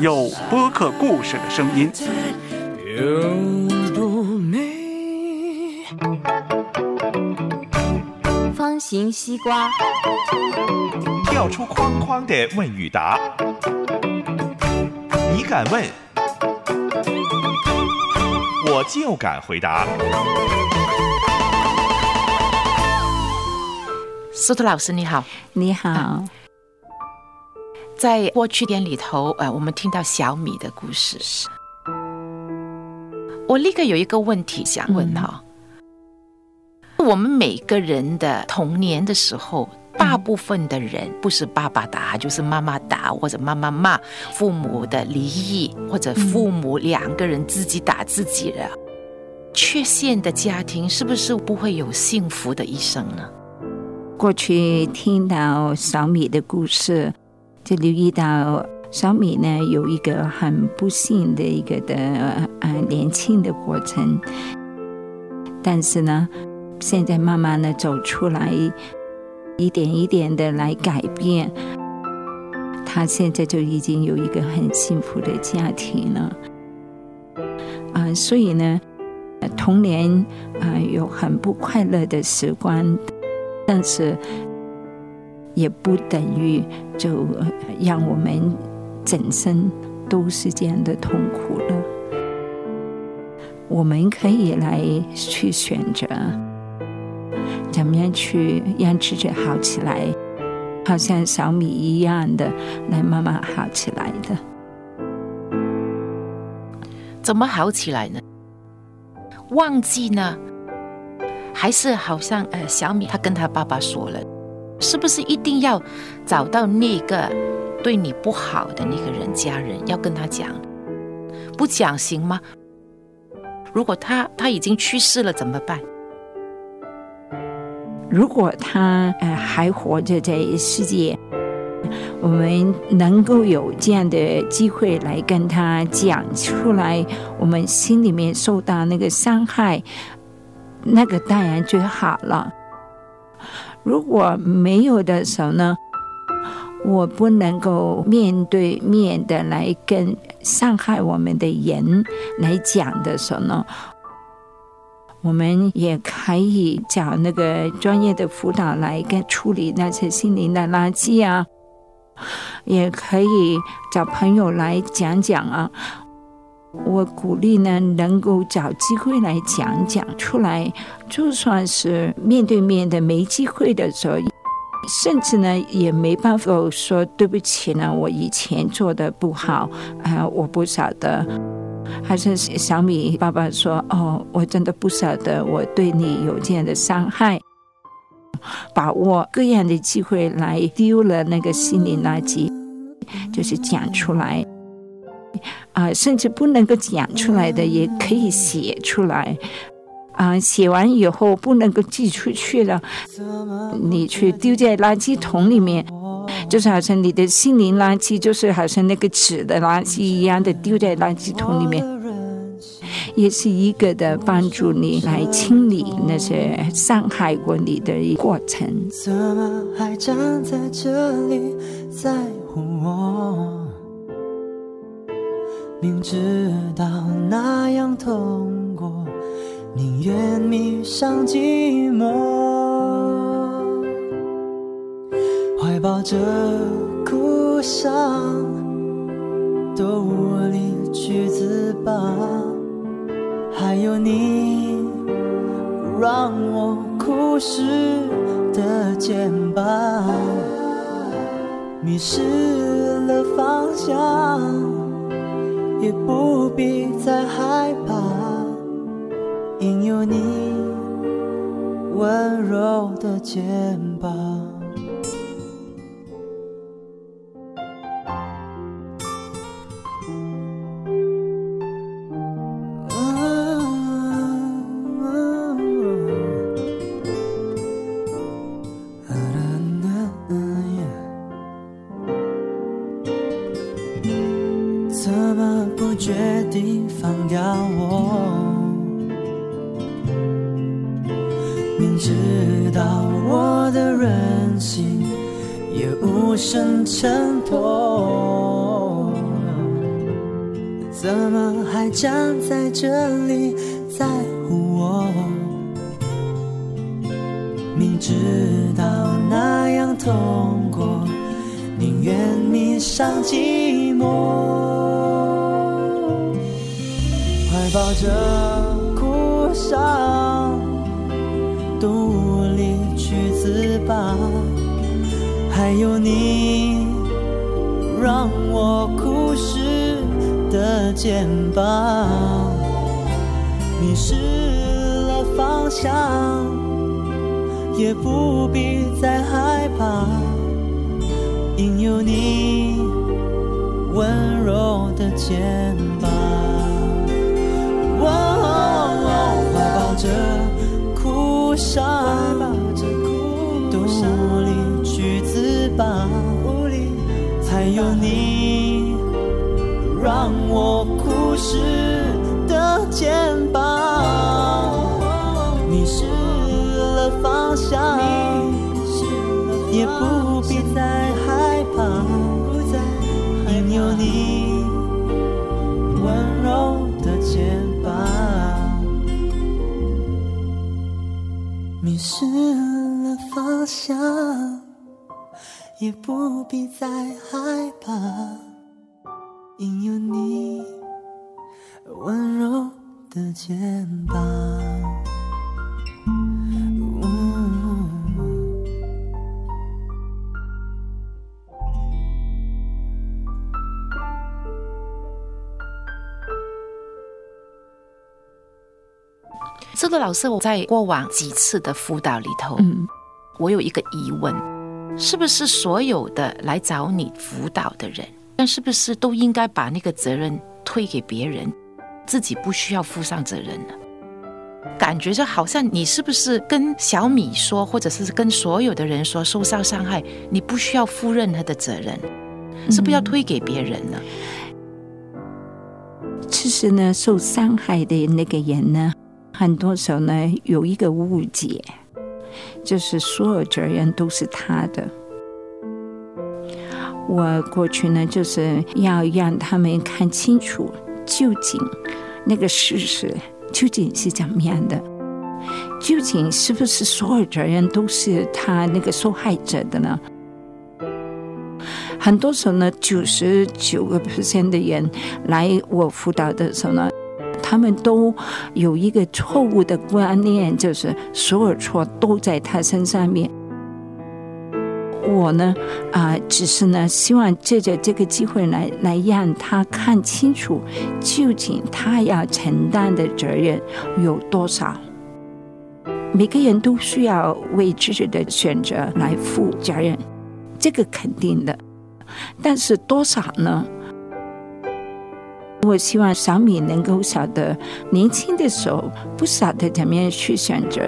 有播客故事的声音。方形西瓜，跳出框框的问与答，你敢问，我就敢回答。苏特老师你好，你好。在过去点里头，呃，我们听到小米的故事。我立刻有一个问题想问哈，我们每个人的童年的时候，大部分的人不是爸爸打，就是妈妈打，或者妈妈骂，父母的离异，或者父母两个人自己打自己的，缺陷的家庭，是不是不会有幸福的一生呢？过去听到小米的故事。就留意到小米呢有一个很不幸的一个的呃年轻的过程，但是呢，现在慢慢的走出来，一点一点的来改变，他现在就已经有一个很幸福的家庭了。啊，所以呢，童年啊有很不快乐的时光，但是。也不等于就让我们整身都是这样的痛苦了。我们可以来去选择，怎么样去让自己好起来，好像小米一样的来慢慢好起来的。怎么好起来呢？忘记呢？还是好像呃，小米他跟他爸爸说了。是不是一定要找到那个对你不好的那个人家人，要跟他讲？不讲行吗？如果他他已经去世了怎么办？如果他呃还活着在世界，我们能够有这样的机会来跟他讲出来，我们心里面受到那个伤害，那个当然最好了。如果没有的时候呢，我不能够面对面的来跟伤害我们的人来讲的时候呢，我们也可以找那个专业的辅导来跟处理那些心灵的垃圾啊，也可以找朋友来讲讲啊。我鼓励呢，能够找机会来讲讲出来，就算是面对面的没机会的时候，甚至呢也没办法说对不起呢，我以前做的不好，啊，我不晓得。还是小米爸爸说，哦，我真的不晓得我对你有这样的伤害，把握各样的机会来丢了那个心理垃圾，就是讲出来。啊，甚至不能够讲出来的，也可以写出来。啊，写完以后不能够寄出去了，你去丢在垃圾桶里面，就是好像你的心灵垃圾，就是好像那个纸的垃圾一样的丢在垃圾桶里面，也是一个的帮助你来清理那些伤害过你的过程。怎么还站在这里在乎我？明知道那样痛过，宁愿迷上寂寞，怀抱着哭伤，都无力去自拔。还有你，让我哭湿的肩膀，迷失了方向。也不必再害怕，因有你温柔的肩膀。怎么不决定放掉我。明知道我的任性，也无声衬托，怎么还站在这里在乎我？明知道那样痛过，宁愿迷上寂寞，着哭伤，都无力去自拔。还有你，让我哭湿的肩膀，迷失了方向。也不必再害怕，因有你温柔的肩膀。怀抱着哭伤，都无力去自拔。还有你让我哭湿失了方向，也不必再害怕，因有你温柔的肩膀。个老师，我在过往几次的辅导里头，嗯，我有一个疑问：是不是所有的来找你辅导的人，但是不是都应该把那个责任推给别人，自己不需要负上责任呢？感觉就好像你是不是跟小米说，或者是跟所有的人说，受到伤害，你不需要负任何的责任，是不是要推给别人呢？其实呢，受伤害的那个人呢，很多时候呢有一个误解，就是所有责任都是他的。我过去呢，就是要让他们看清楚究竟那个事实究竟是怎么样的，究竟是不是所有责任都是他那个受害者的呢？很多时候呢，九十九个 percent 的人来我辅导的时候呢，他们都有一个错误的观念，就是所有错都在他身上面。我呢，啊、只是呢，希望借着这个机会来来让他看清楚，究竟他要承担的责任有多少。每个人都需要为自己的选择来负责任，这个肯定的。但是多少呢？我希望小米能够晓得，年轻的时候不晓得怎么样去选择，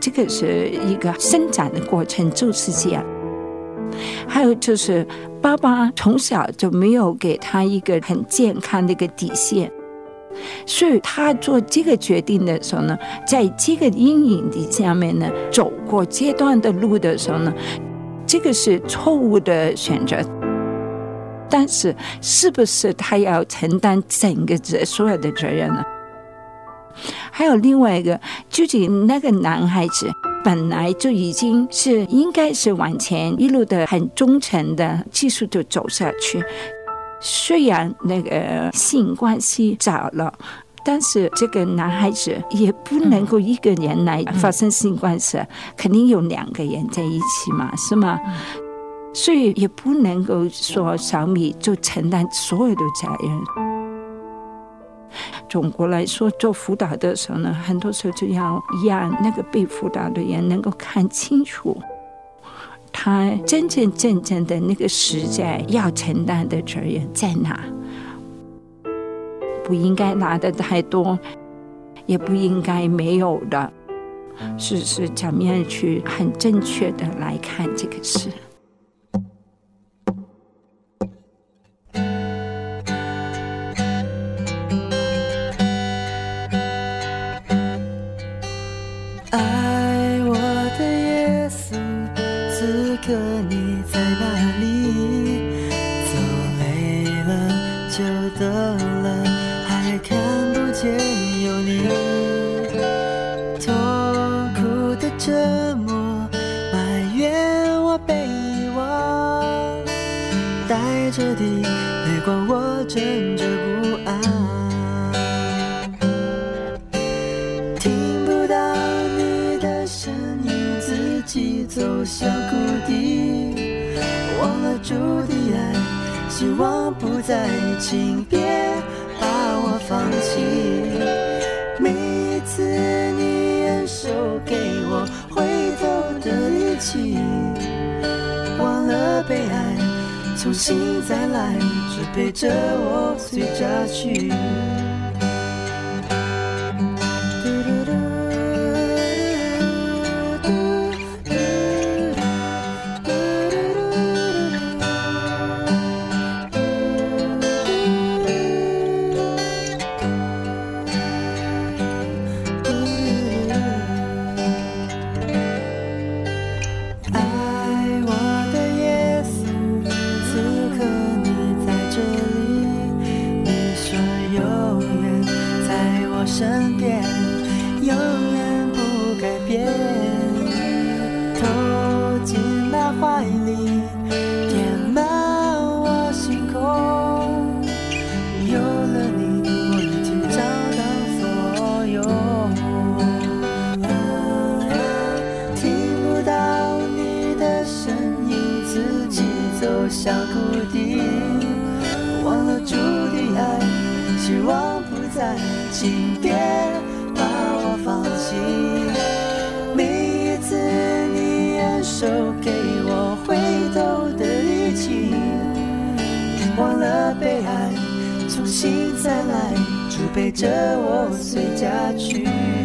这个是一个生长的过程，就是这样。还有就是，爸爸从小就没有给他一个很健康的一个底线，所以他做这个决定的时候呢，在这个阴影底下面呢，走过阶段的路的时候呢，这个是错误的选择。但是，是不是他要承担整个责所有的责任呢？还有另外一个，究竟那个男孩子本来就已经是应该是往前一路的很忠诚的，继续就走下去。虽然那个性关系早了。但是这个男孩子也不能够一个人来发生性关系，肯定有两个人在一起嘛，是吗？所以也不能够说小米就承担所有的责任。总国来说，做辅导的时候呢，很多时候就要让那个被辅导的人能够看清楚，他真真正正的那个实在要承担的责任在哪，不应该拿的太多，也不应该没有的，是是怎么样去很正确的来看这个事。折磨，埋怨我被遗忘，带着的泪光我枕着不安，听不到你的声音，自己走向谷底，忘了主的爱，希望不再，请别把我放弃，每一次你。忘记，忘了悲哀，重新再来，只陪着我随家去。改变。投进那怀里，填满我心空。有了你，我已经找到所有。听不到你的声音，自己走向谷底，忘了注定爱，希望不再，请别心再来，主陪着我随家去。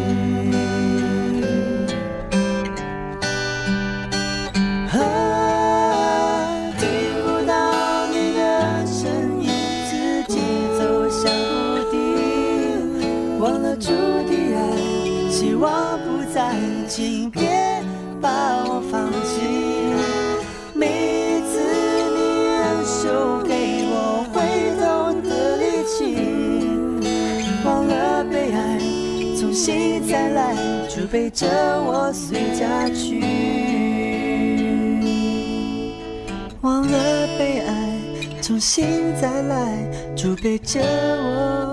背着我随家去。忘了悲哀，重新再来，就背着我